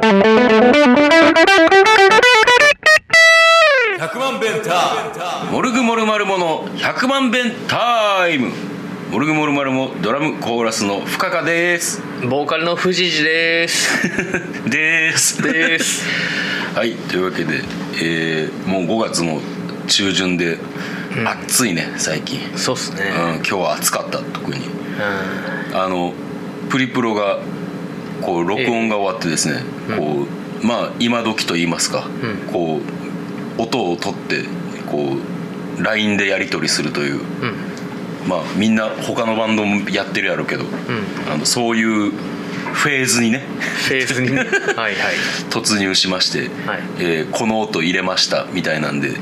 100万弁タモルグモルマルモの100万弁タイム。モルグモルマルモドラムコーラスの深川です。ボーカルの藤次です。です。です。はいというわけで、えーもう5月の中旬で、暑いね最近、そうっすね。うん、今日は暑かった特に。うあのプリプロがこう録音が終わってですね、こうまあ今時と言いますか、うん。こう音を取ってこう LINE でやり取りするという、んうん。まあみんな他のバンドもやってるやろうけど、あのそういうフェーズにねフェーズにね。はいはい。突入しまして、はい。えーこの音入れましたみたいなんでこ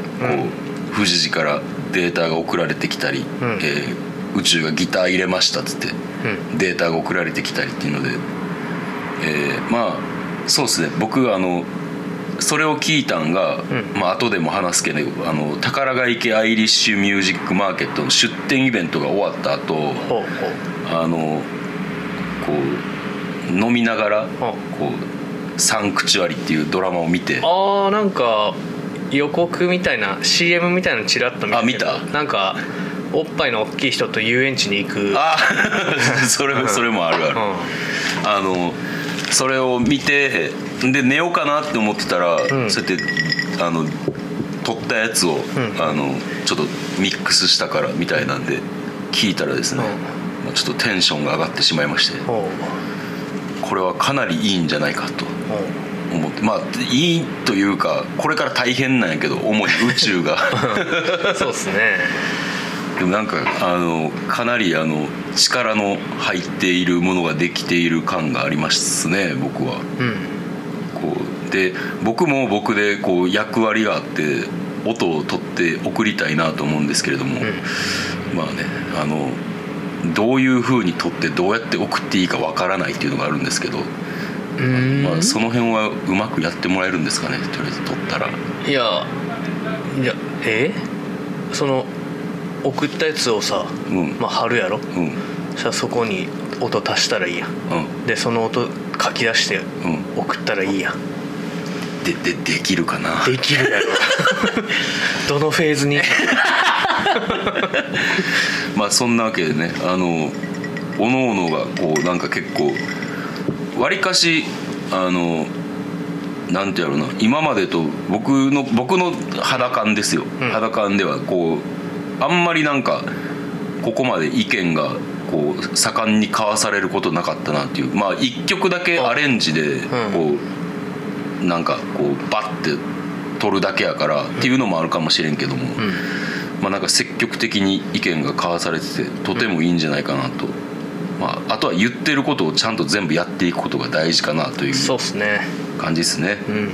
う、富士寺からデータが送られてきたり、ん。えー宇宙がギター入れましたっつって、うデータが送られてきたりっていうので、えーまあそうですね。僕あのそれを聞いたんが、うん。まあ後でも話すけどあの宝ヶ池アイリッシュミュージックマーケットの出店イベントが終わった後ほあのこう飲みながらほこう「サンクチュアリ」っていうドラマを見てああなんか予告みたいな CM みたいなのチラッと見あ見た？なんかおっぱいの大きい人と遊園地に行く。あ それそれもあるある、うん。あのそれを見てで寝ようかなって思ってたら、ん。そうやってあの撮ったやつを、ん。あのちょっとミックスしたからみたいなんで聞いたらですね、まあちょっとテンションが上がってしまいましてこれはかなりいいんじゃないかとほ思ってまあいいというかこれから大変なんやけど主に宇宙が。う そうっすねでもなんかあのかなりあの力の入っているものができている感がありますね僕は。うん。こうで僕も僕でこう役割があって音を取って送りたいなと思うんですけれども、まあねあのどういう風に取ってどうやって送っていいかわからないっていうのがあるんですけど、うん。まあ、その辺はうまくやってもらえるんですかねとりあえず取ったら。いやいやえ？その送ったやつをさ、うん。まあ、貼るやろ？うん。そしたらそこに音足したらいいやん。うん。でその音書き出してうん。送ったらいいやん。ででできるかな？できるやろ。どのフェーズに？まあそんなわけでねあのおのおのがこうなんか結構わりかしあのなんてやろうな今までと僕の僕の肌感ですよ、うん。肌感ではこうあんまりなんかここまで意見がこう盛んに交わされることなかったなっていう。まあ一曲だけアレンジでこう、なんかこうバッて撮るだけやからっていうのもあるかもしれんけども、うん。まあ、なんか積極的に意見が交わされててとてもいいんじゃないかなと、まあ、あとは言ってることをちゃんと全部やっていくことが大事かなというそうっすね。感じですね。うん。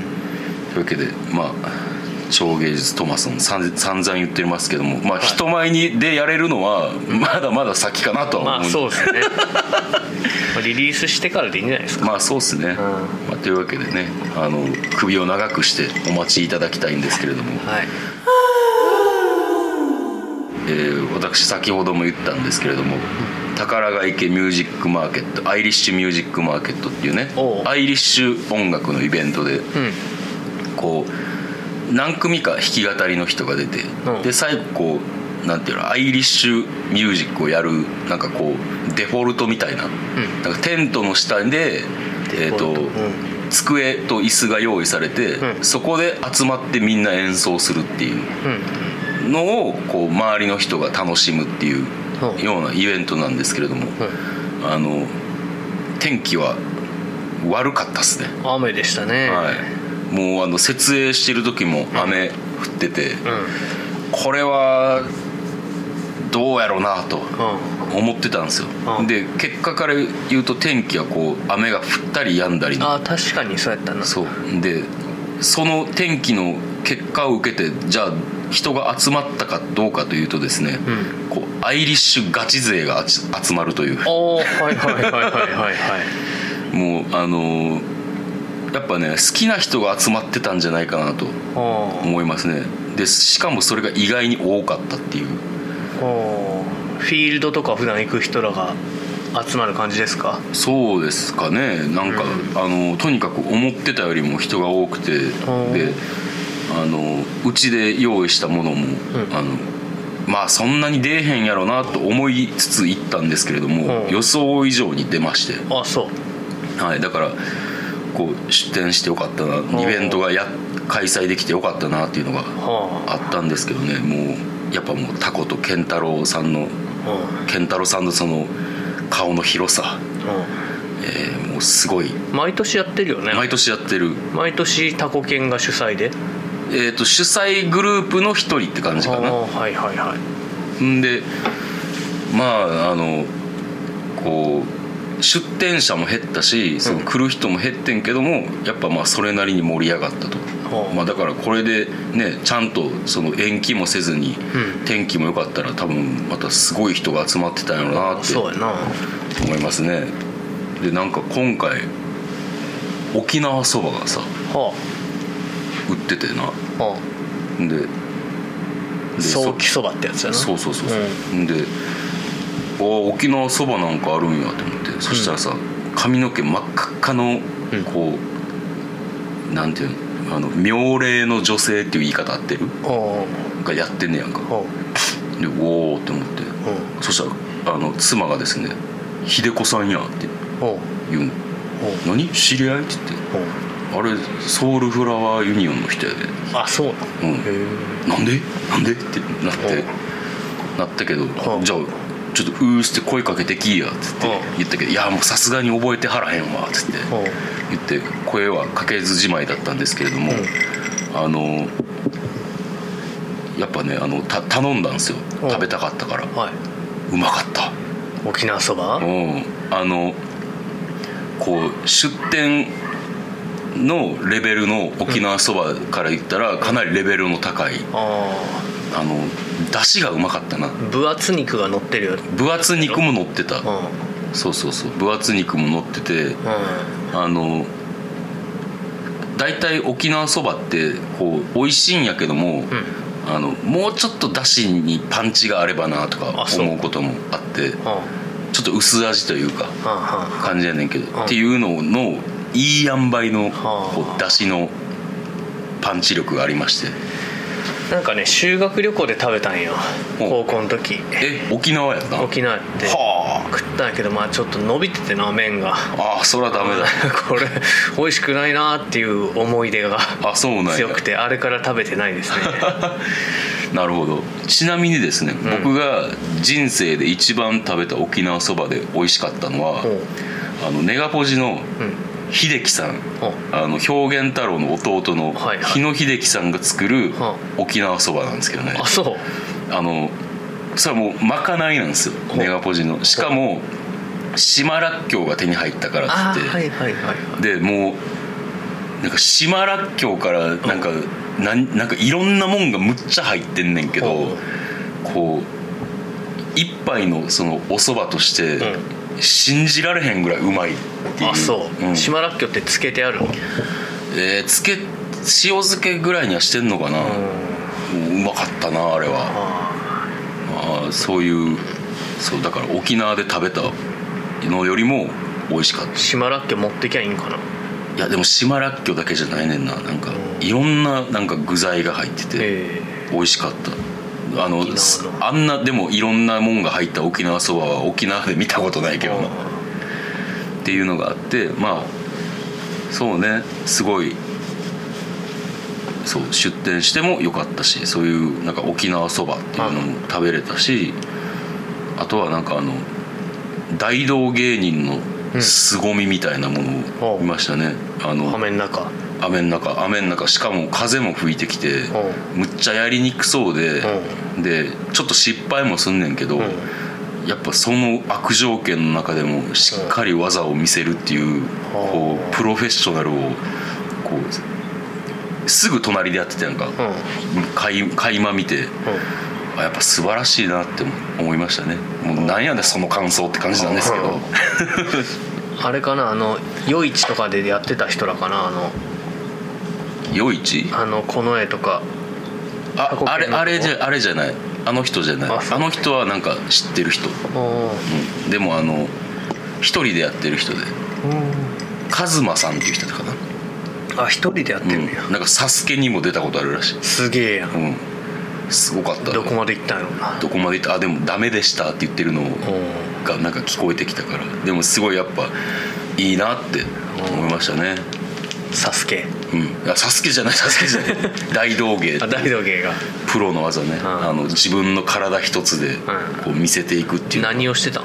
というわけでまあ超芸術トマソンさん散々言ってますけども、まあ、人前にでやれるのはまだまだ先かなとはま思うあそうですね。ま あリリースしてからでいいんじゃないですか。まあそうですね、ん。まあ、というわけでねあの首を長くしてお待ちいただきたいんですけれども、はい。えー私先ほども言ったんですけれども宝ヶ池ミュージックマーケットアイリッシュミュージックマーケットっていうねアイリッシュ音楽のイベントでうん。こう何組か弾き語りの人が出て、うん。で最後こうなんていうのアイリッシュミュージックをやるなんかこうデフォルトみたいな,、なんかテントの下で、えー、とうん。机と椅子が用意されて、うん。そこで集まってみんな演奏するっていううん。のをこう周りの人が楽しむっていううん。ようなイベントなんですけれども、あの天気は悪かったっすね、うん雨でしたね。はい、もうあの設営してる時も雨降ってて、うん。これはどうやろうなとうん。思ってたんですよ、うん。で結果から言うと天気はこう雨が降ったり止んだりのああ確かにそうやったな。そう。でその天気の結果を受けてじゃあ人が集まったかどうかというとですね、うん。こうアイリッシュガチ勢が集集まるという。おおはいはいはいはいはいはい。もうあのーやっぱね好きな人が集まってたんじゃないかなと思いますね。でしかもそれが意外に多かったっていう。フィールドとか普段行く人らが集まる感じですか？そうですかね。なんか、あのとにかく思ってたよりも人が多くてんであのうちで用意したものも、あのまあそんなに出えへんやろなと思いつつ行ったんですけれども、う。ん予想以上に出まして、あそう。はい、だからこう出店してよかったな。んイベントがや開催できてよかったなっていうのがはあ。ったんですけどね。もうやっぱもうタコと健太郎さんのあ。健太郎さんのその顔の広さ、うんえーもうすごい。うん毎年やってるよね。毎年やってる、毎年タコ犬が主催で？えー、と主催グループの一人って感じかな。はいはいはい。んでまああのこう出店者も減ったしその来る人も減ってんけどもやっぱまあそれなりに盛り上がったと、はあまあ、だからこれでねちゃんとその延期もせずにうん。天気も良かったら多分またすごい人が集まってたんやろなって思いますね。でなんか今回沖縄そばがさは売っててな。で早期そばってやつやな。そうそうそうそう、であ沖縄そばなんかあるんやと思ってそしたらさ髪の毛真っ赤っかのうん。こう、なんていうのあの妙齢の女性っていう言い方合ってる？はがやってんねやんか。でおおって思って。そしたらあの妻がですね「秀子さんや」ってほ言うの。うほ「何？知り合い?」って言って。うほう「あれソウルフラワーユニオンの人やで」あそうなうん。なんで？なんで？ってなって。なったけどはあ。じゃあちょっとうーして声かけてきいやっつってはあ言ったけど「いやもうさすがに覚えてはらへんわ」っつって言って声はかけずじまいだったんですけれども、あのやっぱねあのた頼んだんですよ。はあ食べたかったから。はい。うまかった。沖縄そば？うん。あのこう出店のレベルの沖縄そばから言ったらかなりレベルの高いああの出汁がうまかったな。あ分厚肉が乗ってるよ。分厚肉も乗ってた。うん。そうそうそう。分厚肉も乗っててうあの大体沖縄そばってこう美味しいんやけども、んうん。あのもうちょっと出汁にパンチがあればなとか思うこともあってはちょっと薄味というか感じやねんけど、ん。っていうののいい塩梅のはあ。こう出汁のパンチ力がありまして。あなんかね修学旅行で食べたんよ。高校の時。え沖縄やった？は沖縄って。あ。食ったんやけどまあちょっと伸びててな麺が。ああそりゃダメだ。これ美味しくないなっていう思い出があそうなんや。強くてあれから食べてないですね。なるほど。ちなみにですね、ん。僕が人生で一番食べた沖縄そばで美味しかったのは、ほう。あのネガポジのうん秀樹さん。あの表現太郎の弟の日野秀樹さんが作るは沖縄そばなんですけどね。あそう。あのそれはもうまかないなんですよ。ネガポジの。しかも島らっきょうが手に入ったからあっつって、ーはいはいはいはい。でもうなんか島らっきょうからなんか、なんなんかいろんなもんがむっちゃ入ってんねんけど、ほこう一杯のそのお蕎麦として、う信じられへんぐらいうまいっていう。あそう、ん。島らっきょうってつけてある？のえーつけ塩漬けぐらいにはしてんのかな、うまかったなあれは。あそういうそうだから沖縄で食べたのよりも美味しかった。ー島らっきょう持ってきゃいいんかな？いやでも島らっきょうだけじゃないねんな。なんかうん。いろんななんか具材が入っててえ美味しかったあのあんなでもいろんなもんが入った沖縄そばは沖縄で見たことないけどな。っていうのがあってまあそうねすごいそう出店してもよかったしそういうなんか沖縄そばっていうのも食べれたしあとはなんかあの大道芸人の凄みみたいなものを見ましたね、あの雨の中。雨の中雨の中しかも風も吹いてきてむっちゃやりにくそうで、でちょっと失敗もすんねんけど、ん。やっぱその悪条件の中でもしっかり技を見せるっていう,、こうプロフェッショナルをこうすぐ隣でやってたやんか、うん。垣垣間見て。あやっぱ素晴らしいなって思いましたね。もうなんやねんその感想って感じなんですけど、あれかなあの夜市とかでやってた人らかなあの夜市？あのこの絵とか。ああれあれじゃあれじゃない。あの人じゃない。あの人はなんか知ってる人、おうん、でもあの一人でやってる人で。カズマさんっていう人かな。あ一人でやってるんや、うん。なんか「サスケにも出たことあるらしい。すげえやん、うん。すごかった。ねどこまで行ったんやろうな。どこまで行った？あでも「ダメでした」って言ってるのがなんか聞こえてきたからでもすごいやっぱいいなって思いましたね。サスケ。うん。いやサスケじゃないサスケじゃない。大道芸あ大道芸が。プロの技ね、ん。あの自分の体一つでこう見せていくっていう、何をしてた？ん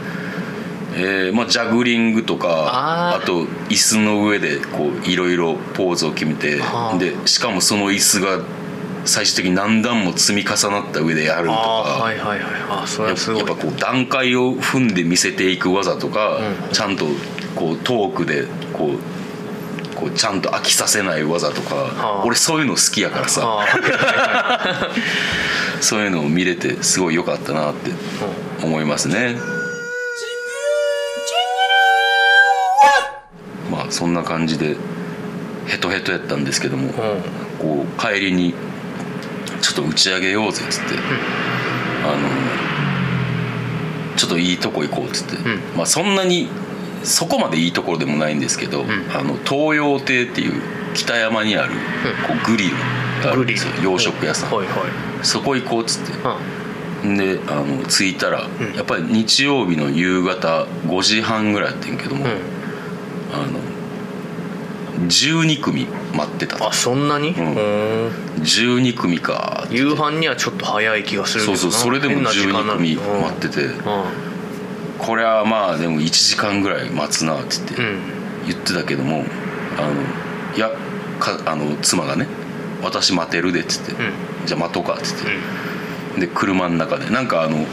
えーまあ、ジャグリングとかあー。あと椅子の上でこういろいろポーズを決めてはあ。でしかもその椅子が最終的に何段も積み重なった上でやるとか、ああはいはいはい。あそれやはすごい。っぱこう段階を踏んで見せていく技とか、うん。ちゃんとこうトークでこうこうちゃんと飽きさせない技とか、はあ。俺そういうの好きやからさ。ああはいはいはい。そういうのを見れてすごい良かったなって思いますね。まあそんな感じでヘトヘトやったんですけども、うん。こう帰りにちょっと打ち上げようぜっつって、あのちょっといいとこ行こうっつって、ん。まあそんなにそこまでいいところでもないんですけど、ん。あの東洋亭っていう北山にあるこうグリルがあるんですよ。グリル。洋食屋さん、はいはい。そこ行こうっつって。うん。であの着いたら、ん。やっぱり日曜日の夕方5時半ぐらいやってんけども、うん。あの12組待ってた。とあそんなに、ん。うん12組か。夕飯にはちょっと早い気がするけどな。そうそうそれでも変な時間12なの。組待ってて。うん。これはまあでも1時間ぐらい待つなって言ってうん。言ってたけどもあのいやかあの妻がね「私待てるで」っつってうん「じゃあ待とうか」っつって。うん。で車の中で。なんかあの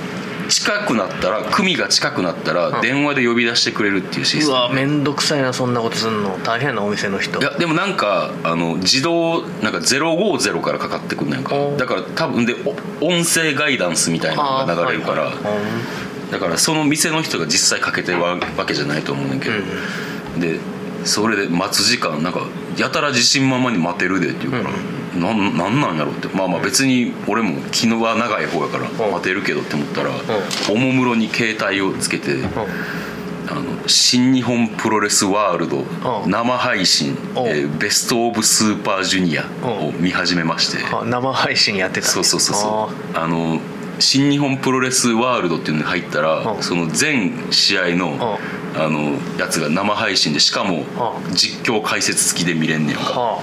近くなったら組が近くなったらうん。電話で呼び出してくれるっていうシステム。うわめんどくさいなそんなことすんの。大変なお店の人。いやでもなんかあの自動なんか050からかかってくんねんかおだから多分でお音声ガイダンスみたいなのが流れるから、はいはい。だからその店の人が実際かけてるわけじゃないと思うねんけど、うんでそれで待つ時間なんかやたら自信満々に待てるでって言うから、なんなんなんやろうって。まあまあ別に俺も気のは長い方やからうん。待てるけどって思ったら、おもむろに携帯をつけて、うん。あの新日本プロレスワールドうん。生配信、うん。えーベスト・オブ・スーパージュニアを見始めまして、あ生配信やってたそうそうそうそう。あの新日本プロレスワールドっていうのに入ったら、うん。その全試合の、あのやつが生配信でしかも、う実況解説付きで見れんねやんか。は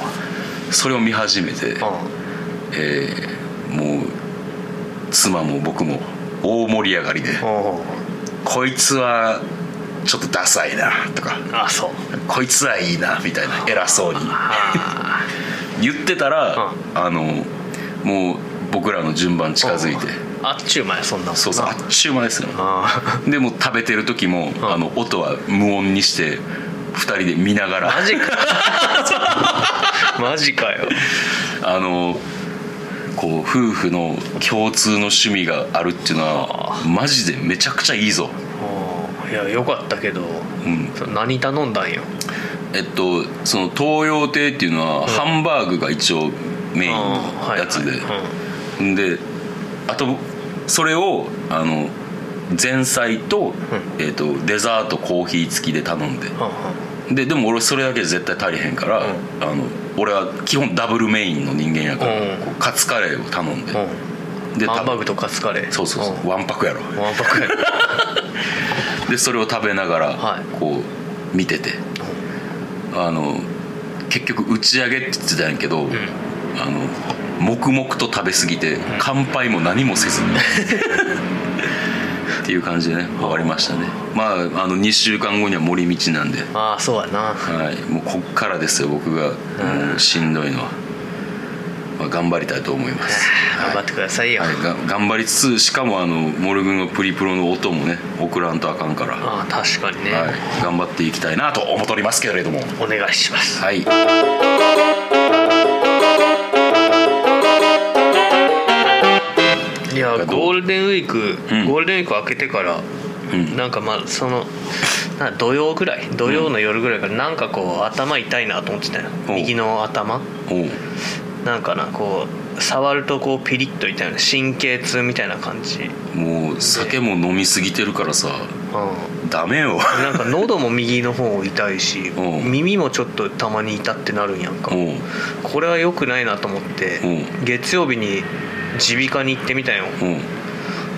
それを見始めて、えーもう妻も僕も大盛り上がりであ「こいつはちょっとダサいな」とかあそう「こいつはいいな」みたいな偉そうに。あ言ってたら、あのもう僕らの順番近づいて、あっちゅう前そんなそうそうあっちゅう間ですよ。あでも食べてる時も、ん。あの音は無音にして2人で見ながら。マジか マジかよ。あのこう夫婦の共通の趣味があるっていうのはマジでめちゃくちゃいいぞ。いやよかったけど、ん。何頼んだんよ？えっとその東洋亭っていうのは、ハンバーグが一応メインのやつで、はい。はいん。であとそれをあの前菜と,、えっとデザートコーヒー付きで頼んでででも俺それだけで絶対足りへんから、うん。あの俺は基本ダブルメインの人間やから、うん。カツカレーを頼んで、うん。でハンバーグとカツカレー。そうそうそう、ん。ワンパクやろ。ワンパクや でそれを食べながら、はい。こう見てて。あの結局打ち上げって言ってたんやけど、あの黙々と食べ過ぎて乾杯も何もせずに っていう感じでね終わりましたね。まああの2週間後には森道なんで。ああそうやな。はい、もうこっからですよ僕が。もうしんどいのは、まあ、頑張りたいと思います、頑張ってくださいよ、はい、が頑張りつつしかもあのモルグのプリプロの音もね送らんとあかんから、はああ確かにね、い、頑張っていきたいなと思っておりますけれども。お願いします。はいいやゴールデンウィーク、うん。ゴールデンウィーク明けてから、ん。なんかまあそのな土曜ぐらい？土曜の夜ぐらいからなんかこう頭痛いなと思ってたよ。お右の頭。なんかなこう触るとこうピリッと痛いな神経痛みたいな感じ。もう酒も飲みすぎてるからさうん。ダメよ。なんか喉も右の方痛いしう。ん耳もちょっとたまに痛ってなるんやんか。う。んこれは良くないなと思ってう。月曜日に耳鼻科に行ってみたよ。うん。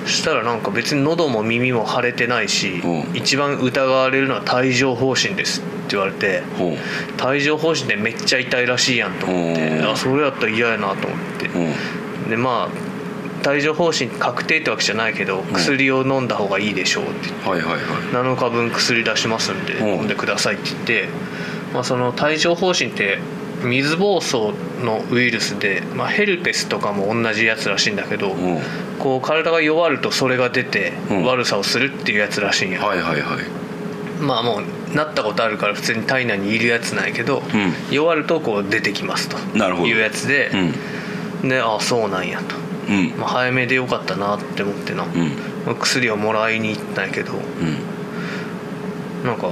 そしたらなんか別に喉も耳も腫れてないしうん。一番疑われるのは帯状疱疹ですって言われてほう帯状疱疹ってめっちゃ痛いらしいやんと思ってうん。あそれやったら嫌やなと思って。うん。でまあ帯状疱疹確定ってわけじゃないけど薬を飲んだ方がいいでしょうって。言ってはいはいはい。7日分薬出しますんでうん。飲んでくださいって言って、まあ、その帯状疱疹って水疱瘡のウイルスで、まあ、ヘルペスとかも同じやつらしいんだけど、うん。こう体が弱るとそれが出てうん。悪さをするっていうやつらしいんや、はいはいはい。まあもうなったことあるから普通に体内にいるやつなんやけど、う弱るとこう出てきますと。なるほど。いうやつで、うん。でああそうなんやと、うん。まあ、早めでよかったなって思ってな、薬をもらいに行ったんやけどうん。なんか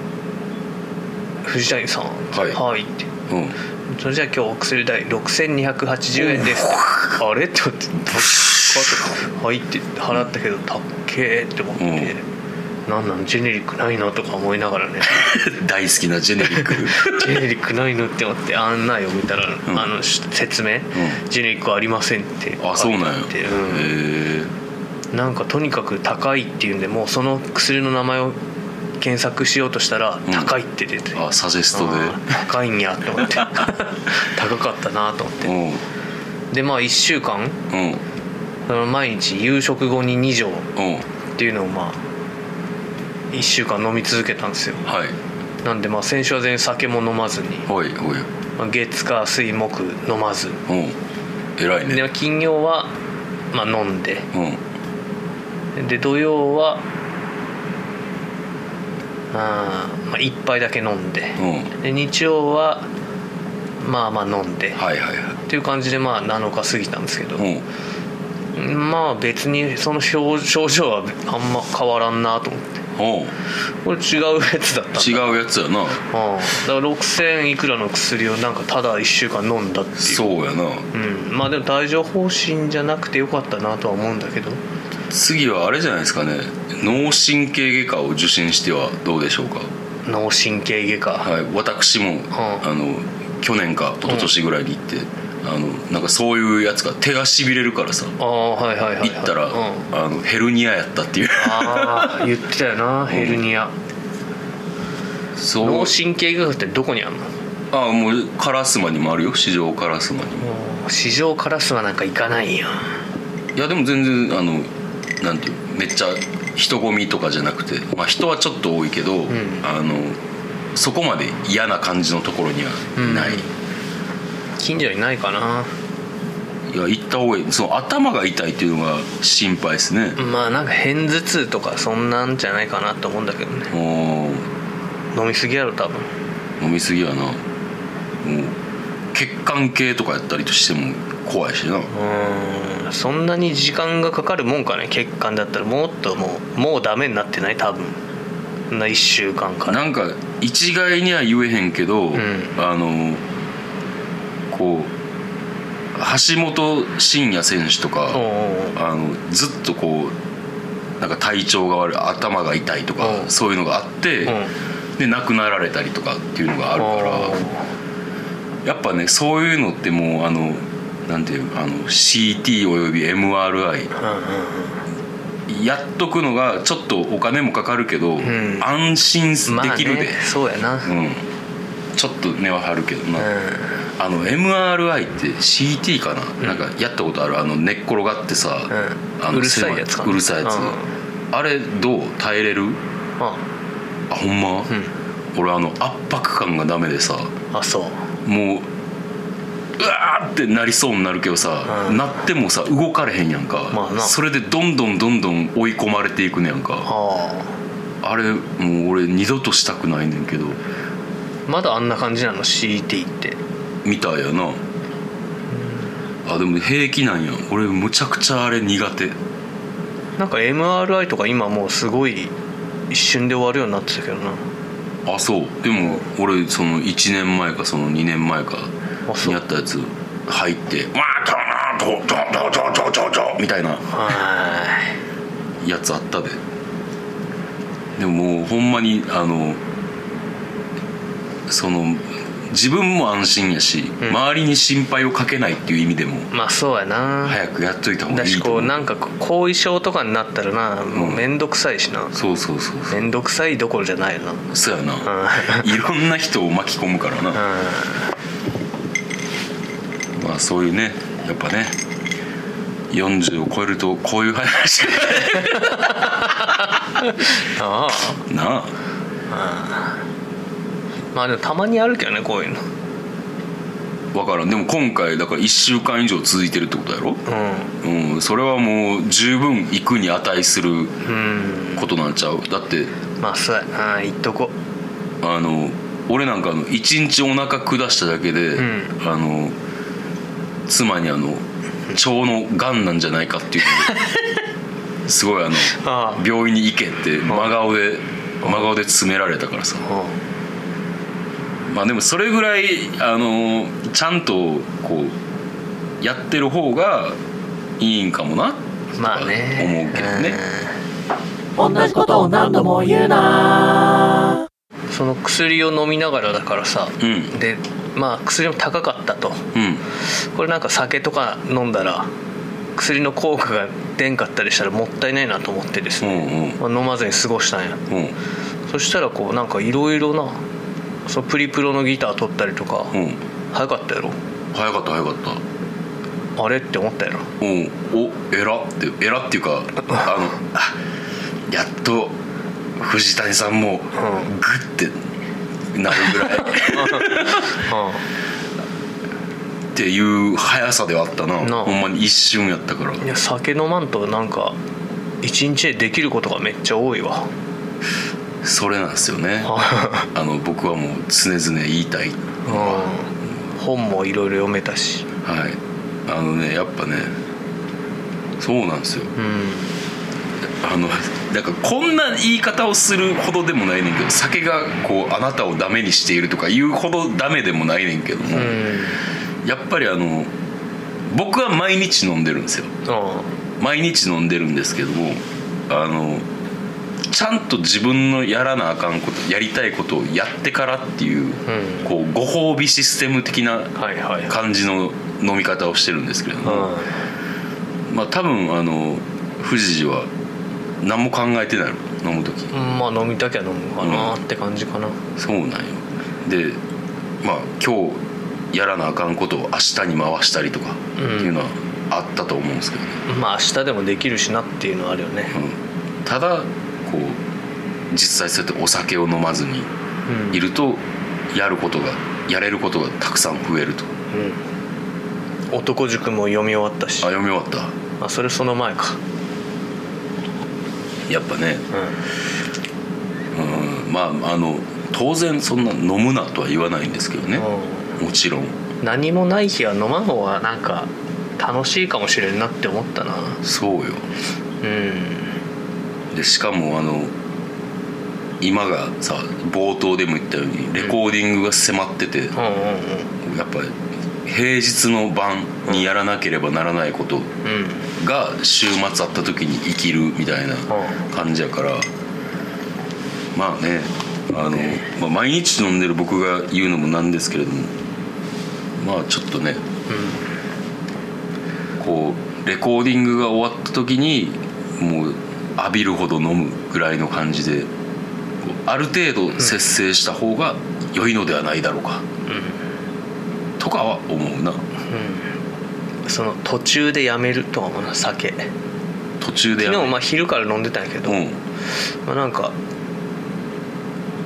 「藤谷さん」はい。はい」って。うん「それじゃあ今日お薬代6280円です」あれ?」って思って「高っ」はい」って払ったけど「たっけー」って思って、なんなんジェネリックないの？とか思いながらね。大好きなジェネリック。ジェネリックないのって思って案内を見たら、ん。あのし説明、ジェネリックありませんって。あそうなんやうん。えなんかとにかく高いっていうんでもうその薬の名前を検索しようとしたらうん。高いって出て、あサジェストで。高いんやと思って。高かったなと思って。うん。でまあ1週間。うん。毎日夕食後に2錠うん。っていうのをまあ1週間飲み続けたんですよ。はい。なんでまあ先週は全然酒も飲まずに、ほいほい。まあ月火水木飲まず。うん。偉いね。で金曜はまあ飲んで。うん。で土曜はまあ1杯だけ飲んで。うん。で日曜はまあまあ飲んで、はいはいはい。っていう感じでまあ7日過ぎたんですけど、うん。まあ別にその症症状はあんま変わらんなと思って。これ違うやつだった違うやつやな。うん、だから6000いくらの薬をなんかただ1週間飲んだっていう。そうやな。うん、まあでも帯状疱疹じゃなくてよかったなとは思うんだけど。次はあれじゃないですかね脳神経外科を受診してはどうでしょうか？脳神経外科、はい私も、あの去年か一昨年ぐらいに行って、あのなんかそういうやつが手がしびれるからさああはいはいはい、はい、行ったら、うん、あのヘルニアやったっていう。ああ言ってたよな ヘルニア。そう。脳神経外科ってどこにあんの？ああもう烏丸にもあるよ市場烏丸にも。市場カラスはなんか行かないよいやでも全然あのなんていうめっちゃ人混みとかじゃなくて、まあ、人はちょっと多いけど、ん。あのそこまで嫌な感じのところにはない、近所にないかな。いや行った方がいい。その頭が痛いっていうのが心配ですね、まあなんか片頭痛とかそんなんじゃないかなと思うんだけどね。お飲みすぎやろ多分。飲みすぎやな。もう血管系とかやったりとしても怖いしな。うんそんなに時間がかかるもんかね血管だったら。もっともうもうダメになってない？多分。な1週間から。なんか一概には言えへんけど、ん。あのこう橋本真也選手とか、あのずっとこうなんか体調が悪い頭が痛いとか、う。んそういうのがあって、う。んで亡くなられたりとかっていうのがあるから。やっぱねそういうのってもうあのなんていうあの CT および MRI うんうんやっとくのがちょっとお金もかかるけど、ん。安心うんまあできるで、ね、そうやな。うん。うん、ちょっと値は張るけどな、あの MRI って CT かな、なんかやったことある？あの寝っ転がってさ、うん。あのうるさいやつうるさいやつ、うあれどう？耐えれる？あ。あほんま、うん。俺あの圧迫感がダメでさ。あそう。もううわーってなりそうになるけどさ、うん。なってもさ動かれへんやんか、まあな。それでどんどんどんどん追い込まれていくねやんか。あ。あれもう俺二度としたくないねんけど。あまだあんな感じなの？CT って。みたいやな。あでも平気なんや。俺むちゃくちゃあれ苦手。なんか MRI とか今もうすごい一瞬で終わるようになってたけどな。あそう。でも俺その1年前かその2年前かにやったやつ入って「わードーンドーンドーンドーンドーンドーンドーンみたいな。はやつあったで。いでももうほんまにあのその自分も安心やし、うん。周りに心配をかけないっていう意味でもまあそうやな。早くやっといた方がだしいいと思う。こうなんか後遺症とかになったらなもう面倒くさいしな。そうそうそうそう。面倒くさいどころじゃないよな。うんそうやな、いろんな人を巻き込むからな、まあそういうねやっぱね40を超えるとこういう話。あ。なあ。あまあでもたまにあるけどねこういうの。分からん。でも今回だから1週間以上続いてるってことやろ？ううん。それはもう十分行くに値することなんちゃう？だってまあそうやな。言っとこ。あの俺なんかあの1日お腹下しただけで、うん。あの妻にあの腸のがんなんじゃないかっていうので すごいあのああ。病院に行けって真顔で真顔で詰められたからさ。まあでもそれぐらいあのちゃんとこうやってる方がいいんかもなまあね。思うけどね。同じことを何度も言うな。その薬を飲みながらだからさ、うん。でまあ薬も高かったと。うんこれなんか酒とか飲んだら薬の効果が出んかったりしたらもったいないなと思ってですうね、ん。まあ、飲まずに過ごしたんや。うん。うんそしたらこうなんかいろいろなそのプリプロのギター取ったりとか、うん。早かったやろ？早かった早かった。あれって思ったやろ？うん。おえらってえらっていうかあのあ やっと藤谷さんもグッてなるぐらい っていう速さではあったな。なあ。ほんまに一瞬やったから。いや酒飲まんとなんか一日でできることがめっちゃ多いわ。それなんですよね。あの僕はもう常々言いたい。うん。本もいろいろ読めたし。はい。あのねやっぱねそうなんですよ。うん。あのなんかこんな言い方をするほどでもないねんけど酒がこうあなたをダメにしているとか言うほどダメでもないねんけども、うんやっぱりあの僕は毎日飲んでるんですよ。あ毎日飲んでるんですけどもあのちゃんと自分のやらなあかんことやりたいことをやってからっていう、うん。こうご褒美システム的な感じの飲み方をしてるんですけれども、うまあ多分あの藤次は何も考えてないの飲む時。んまあ飲みたきゃ飲むかなって感じかな。そうなんよ。でまあ今日やらなあかんことを明日に回したりとかっていうのはあったと思うんですけどね、まあ明日でもできるしなっていうのはあるよね。うん。ただこう実際そうやってお酒を飲まずにうん。いるとやることがやれることがたくさん増えると。うん。男塾も読み終わったし。あ読み終わった。あそれその前か。やっぱね、ううん、まああの当然そんな飲むなとは言わないんですけどね、んもちろん。うん何もない日は飲まん方がなんか楽しいかもしれんなって思ったな。そうよ。うん。でしかもあの今がさ冒頭でも言ったようにレコーディングが迫ってて、うんうんやっぱり平日の晩にやらなければならないことうん。が週末あった時に生きるみたいな感じやからまあねあの、まあ、毎日飲んでる僕が言うのもなんですけれどもまあちょっとねこうレコーディングが終わった時にもう浴びるほど飲むぐらいの感じである程度節制した方が良いのではないだろうか、とかは思うな。うん。その途中でやめるとは思うな酒。途中でやめ昨日まあ昼から飲んでたんやけど、うん。まあ、なんか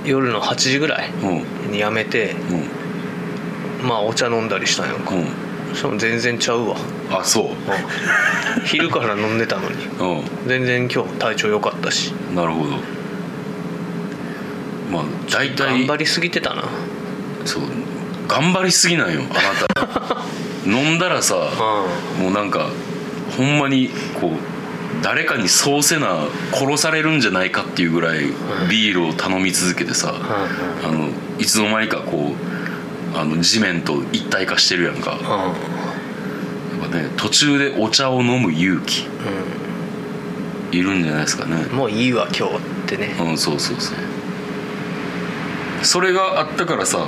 夜の8時ぐらいうん。にやめてうんまあお茶飲んだりしたんやんか、うん。そしたら全然ちゃうわ、あそう。うん。昼から飲んでたのに。う全然今日体調良かったし。んなるほど。まあ大体。頑張りすぎてたな。そう。頑張りすぎなんよあなた。飲んだらさうもうなんかほんまにこう誰かにそうせな殺されるんじゃないかっていうぐらいビールを頼み続けてさ、ん。あのいつの間にかこうあの地面と一体化してるやんか。やっぱね途中でお茶を飲む勇気。いるんじゃないですかね。うんもういいわ今日ってね。うんそうそうそう。それがあったからさ、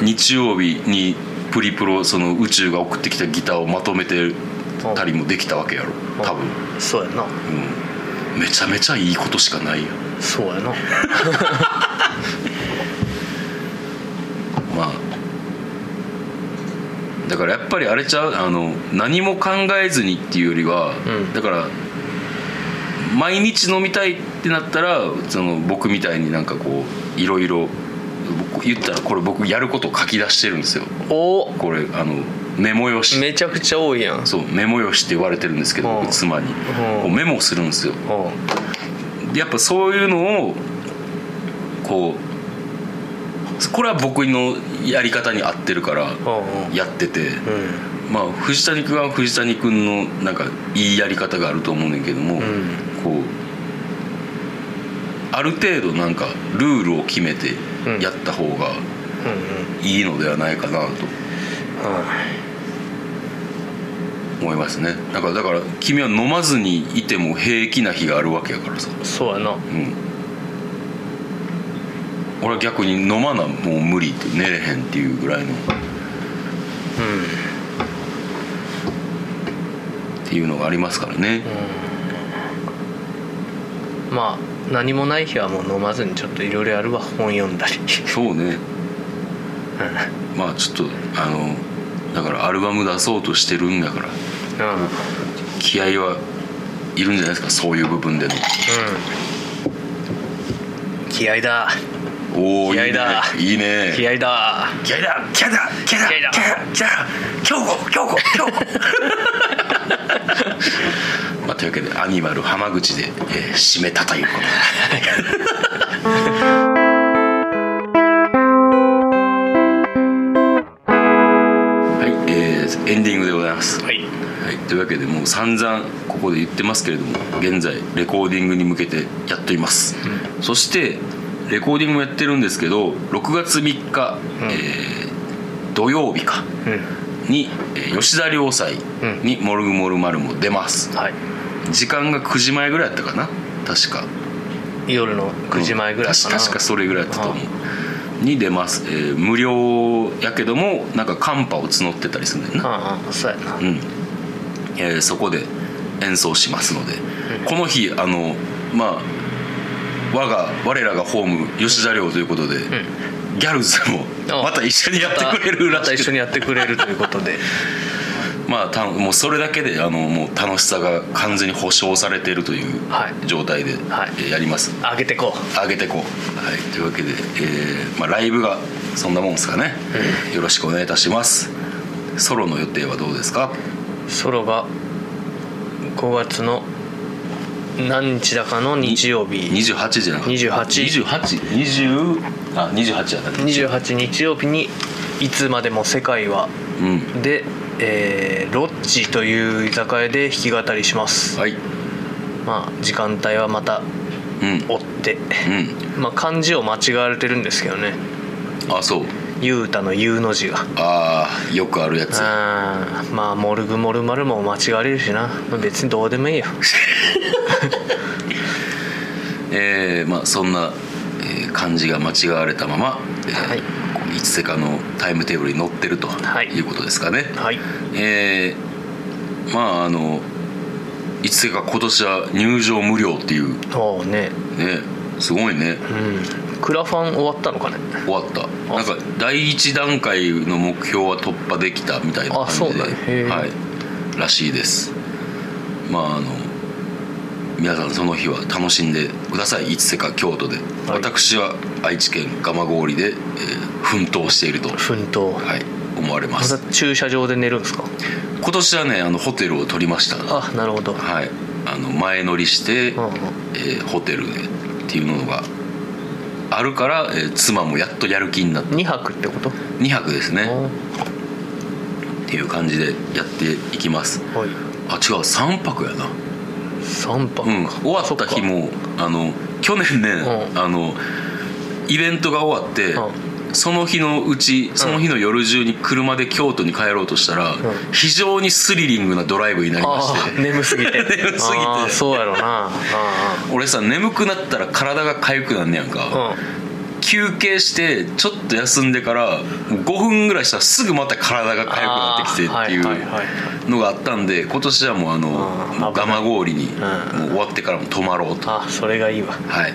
うん。日曜日にプリプロその宇宙が送ってきたギターをまとめてたりもできたわけやろ。多分、そうやな。うん、めちゃめちゃいいことしかないやん。そうやなまあだからやっぱりあれちゃう？あの何も考えずにっていうよりは、ん。だから毎日飲みたいってなったらその僕みたいになんかこういろいろ僕言ったらこれ僕やることを書き出してるんですよ。お。これあのメモ用紙。めちゃくちゃ多いやん。そうメモ用紙って言われてるんですけど、妻に、メモするんですよ。やっぱそういうのをこうこれは僕のやり方に合ってるからやってて、うん。まあ藤谷君は藤谷君のなんかいいやり方があると思うねんけども、ん。こうある程度なんかルールを決めてうん。やった方がいいのではないかなと思いますね。だからだから君は飲まずにいても平気な日があるわけやからさ。うんそうやな。うん俺は逆に飲まなもう無理って寝れへんっていうぐらいのっていうのがありますからね、うん。まあ何もない日はもう飲まずにちょっといろいろやるわ本読んだり。そうね。まあちょっとあのだからアルバム出そうとしてるんだから。うん。うん気合はいるんじゃないですかそういう部分での。気合だおおいいね。気合だ。いいね。気合だ。気合だ。気合だ。気合だ。気合だ。気合だ。京子京子京子まあというわけでアニマル浜口で、えー締めたということで。はい、えーエンディングでございます。はい。はい、というわけでもう散々ここで言ってますけれども現在レコーディングに向けてやっています、そしてレコーディングもやってるんですけど6月3日、えー土曜日かうん。に、えー吉田良斎に「モルグモルマル」も出ます。はい。時間が9時前ぐらいやったかな確か。夜の9時前ぐらいかな。確確かそれぐらいやったと思う。に出ます、えー無料やけどもなんかカンパを募ってたりするんだよな。ああそうやな。うん。えーそこで演奏しますので、この日あのまあ我が我らがホーム吉田寮ということで、ギャルズもあまた一緒にやってくれるらしくて。また一緒にやってくれるということで。まあたもうそれだけであのもう楽しさが完全に保証されているというはい。状態で、はい。えーやります。上げてこ上げてこう、はい、というわけで、えーまあ、ライブがそんなもんですかね、よろしくお願いいたします。ソロの予定はどうですか？うソロが5月の何日だかの日曜日。28じゃなかった。28 2820あ28やったね28日曜日に「いつまでも世界は。うん」で、えーロッジという居酒屋で弾き語りします、はい。まあ時間帯はまたうん。追って。うん。まあ漢字を間違われてるんですけどね。あそう「ゆうた」の「ゆう」の字が。ああよくあるやつ。あーまあ「モルグモルマル」も間違われるしな。別にどうでもいいよ。えーまあそんな、えー漢字が間違われたまま、えーはいいつせかのタイムテーブルに載ってるとはい。いうことですかね、はい。えーまああのいつせか今年は入場無料っていうね。ねすごいね。うん。クラファン終わったのかね。終わった。なんか第一段階の目標は突破できたみたいな感じであそうだね。はい。らしいです。まああの皆さんその日は楽しんでください。いつせか京都で、はい。私は愛知県蒲郡で、えー奮闘していると、奮闘。はい、思われまますた駐車場で寝るんですか？今年はねあのホテルを取りました。あなるほど。はい。あの前乗りして、うんうん。えーホテルでっていうのがあるから、えー妻もやっとやる気になって2泊ってこと？2泊ですね。おっていう感じでやっていきます。はい。あ違う3泊やな。3泊か、うん。終わった日もあの去年ね、うん。あのイベントが終わって、うその日のうちその日の夜中に車で京都に帰ろうとしたら、非常にスリリングなドライブになりましあてー眠すぎて。眠すぎて。そうやろな。あ俺さ眠くなったら体が痒くなんねやんか、休憩してちょっと休んでから5分ぐらいしたらすぐまた体が痒くなってきてっていうのがあったんで今年はもうあの蒲氷にん。もう終わってからも泊まろうと。あそれがいいわ。はい。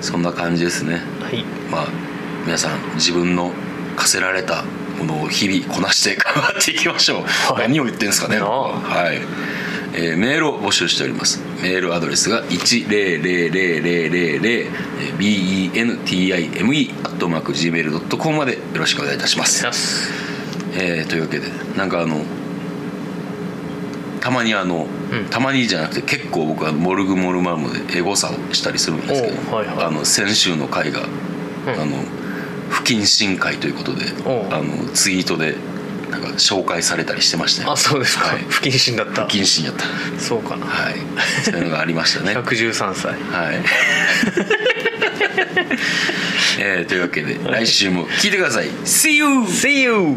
そんな感じですね。はい。まあ皆さん自分の課せられたものを日々こなして頑張っていきましょう、はい。何を言ってんですかね。はい、えーメールを募集しております。メールアドレスが 1000000bentime.gmail.com までよろしくお願いいたします、えーというわけでなんかあのたまにあの、うん。たまにじゃなくて結構僕はモルグモルマルモでエゴサをしたりするんですけど、はいはい。あの先週の回が、ん。あの不謹慎会ということであのツイートでなんか紹介されたりしてましたよ。あそうですか、はい。不謹慎だった。不謹慎やった。そうかな。はい。そういうのがありましたね。113歳。はい。えーというわけで来週も聞いてください。See you! See you!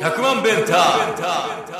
100万ベンター